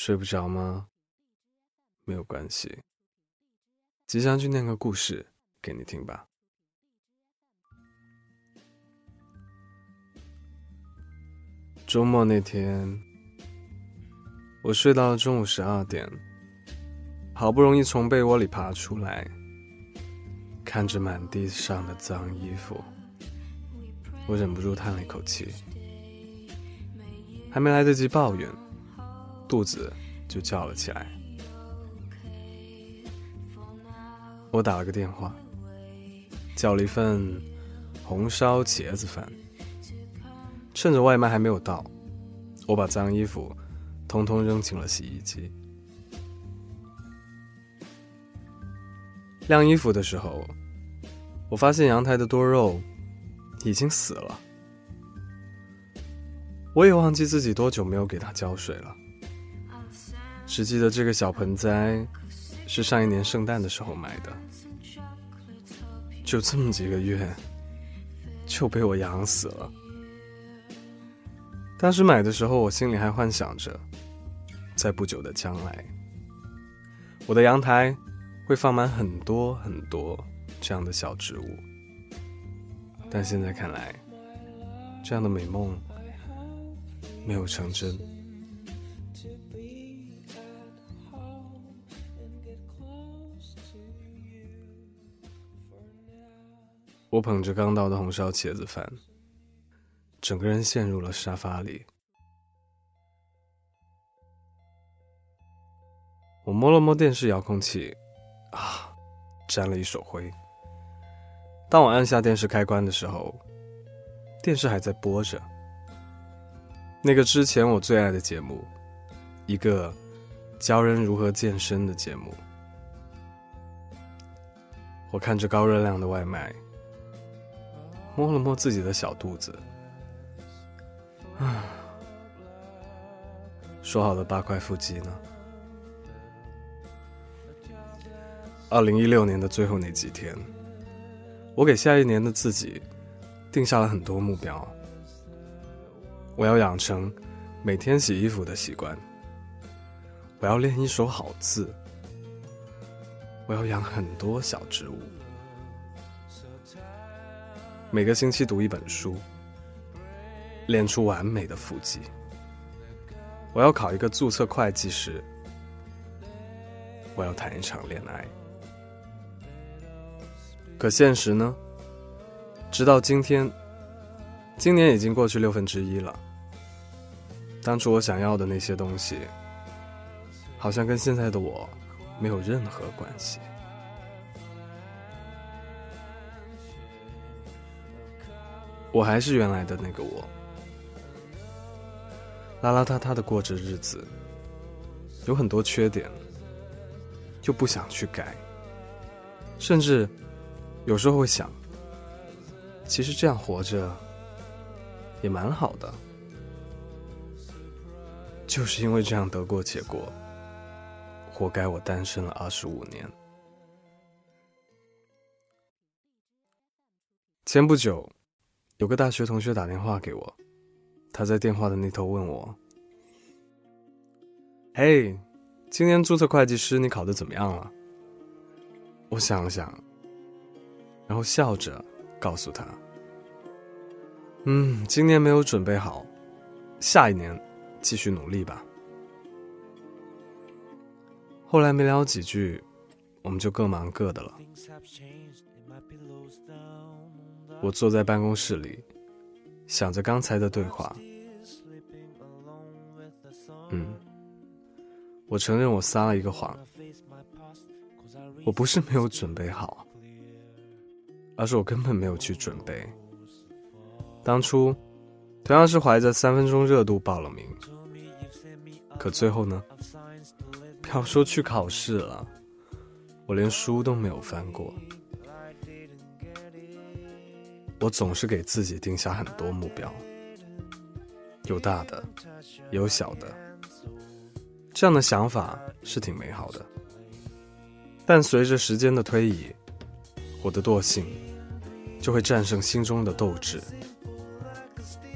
睡不着吗？没有关系，吉祥去念个故事给你听吧。周末那天，我睡到了中午十二点，好不容易从被窝里爬出来，看着满地上的脏衣服，我忍不住叹了一口气。还没来得及抱怨，肚子就叫了起来。我打了个电话，叫了一份红烧茄子饭。趁着外卖还没有到，我把脏衣服通通扔进了洗衣机。晾衣服的时候，我发现阳台的多肉已经死了。我也忘记自己多久没有给它浇水了，只记得这个小盆栽是上一年圣诞的时候买的，就这么几个月就被我养死了。当时买的时候，我心里还幻想着，在不久的将来，我的阳台会放满很多很多这样的小植物。但现在看来，这样的美梦没有成真。我捧着刚到的红烧茄子饭。整个人陷入了沙发里。我摸了摸电视遥控器，啊，沾了一手灰。当我按下电视开关的时候，电视还在播着那个之前我最爱的节目，一个教人如何健身的节目。我看着高热量的外卖，摸了摸自己的小肚子。啊，说好的八块腹肌呢？二零一六年的最后那几天，我给下一年的自己定下了很多目标。我要养成每天洗衣服的习惯，我要练一手好字，我要养很多小植物，每个星期读一本书。练出完美的腹肌。我要考一个注册会计师。我要谈一场恋爱。可现实呢？直到今天，今年已经过去六分之一了。当初我想要的那些东西，好像跟现在的我没有任何关系。我还是原来的那个我。邋邋遢遢的过着日子，有很多缺点，就不想去改。甚至有时候会想，其实这样活着也蛮好的。就是因为这样得过且过，活该我单身了二十五年。前不久，有个大学同学打电话给我。他在电话的那头问我：“嘿，今年注册会计师你考的怎么样了？”我想了想，然后笑着告诉他：“嗯，今年没有准备好，下一年继续努力吧。”后来没聊几句，我们就各忙各的了。我坐在办公室里。想着刚才的对话，嗯，我承认我撒了一个谎，我不是没有准备好，而是我根本没有去准备。当初同样是怀着三分钟热度报了名，可最后呢，不要说去考试了，我连书都没有翻过。我总是给自己定下很多目标，有大的，有小的。这样的想法是挺美好的，但随着时间的推移，我的惰性就会战胜心中的斗志。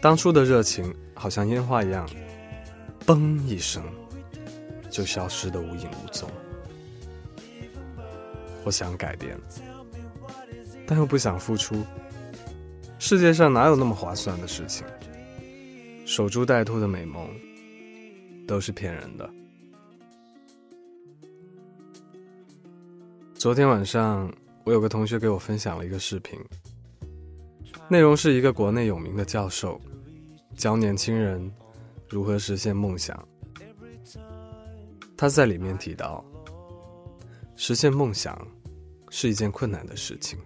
当初的热情好像烟花一样，嘣一声就消失的无影无踪。我想改变，但又不想付出。世界上哪有那么划算的事情？守株待兔的美梦都是骗人的。昨天晚上，我有个同学给我分享了一个视频，内容是一个国内有名的教授教年轻人如何实现梦想。他在里面提到，实现梦想是一件困难的事情，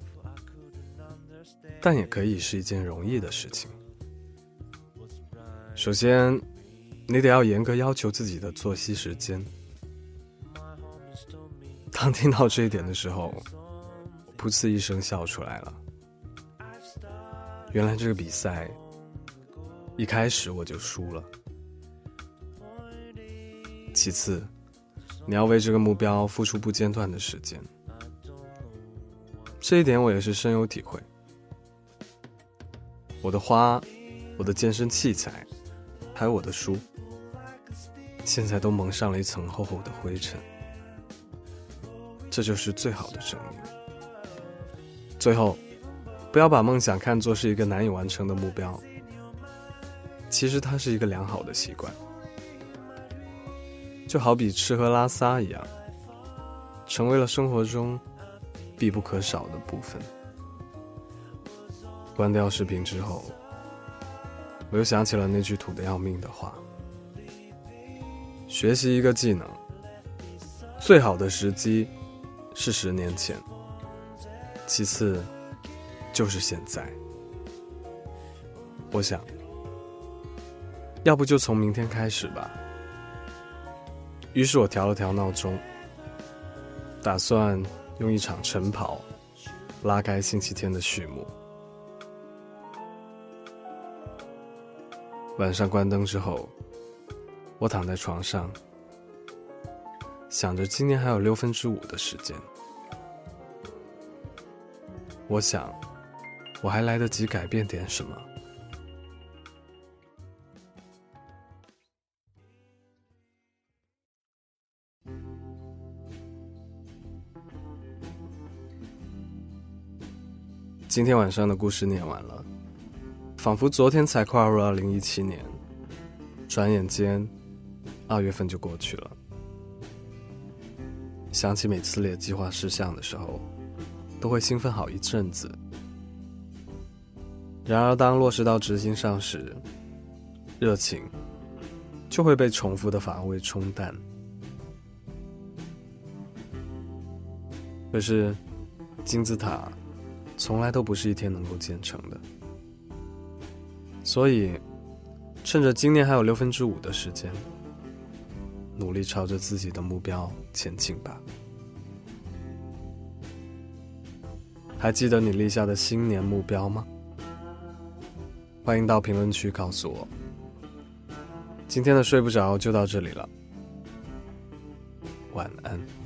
但也可以是一件容易的事情。首先，你得要严格要求自己的作息时间。当听到这一点的时候，噗呲一声笑出来了。原来这个比赛一开始我就输了。其次，你要为这个目标付出不间断的时间。这一点我也是深有体会。我的花，我的健身器材。还有我的书，现在都蒙上了一层厚厚的灰尘。这就是最好的证明。最后，不要把梦想看作是一个难以完成的目标，其实它是一个良好的习惯，就好比吃喝拉撒一样，成为了生活中必不可少的部分。关掉视频之后。我又想起了那句土的要命的话：学习一个技能，最好的时机是十年前，其次就是现在。我想，要不就从明天开始吧。于是我调了调闹钟，打算用一场晨跑拉开星期天的序幕。晚上关灯之后，我躺在床上，想着今年还有六分之五的时间。我想，我还来得及改变点什么。今天晚上的故事念完了。仿佛昨天才跨入二零一七年，转眼间，二月份就过去了。想起每次列计划事项的时候，都会兴奋好一阵子。然而，当落实到执行上时，热情就会被重复的乏味冲淡。可是，金字塔从来都不是一天能够建成的。所以，趁着今年还有六分之五的时间，努力朝着自己的目标前进吧。还记得你立下的新年目标吗？欢迎到评论区告诉我。今天的睡不着就到这里了，晚安。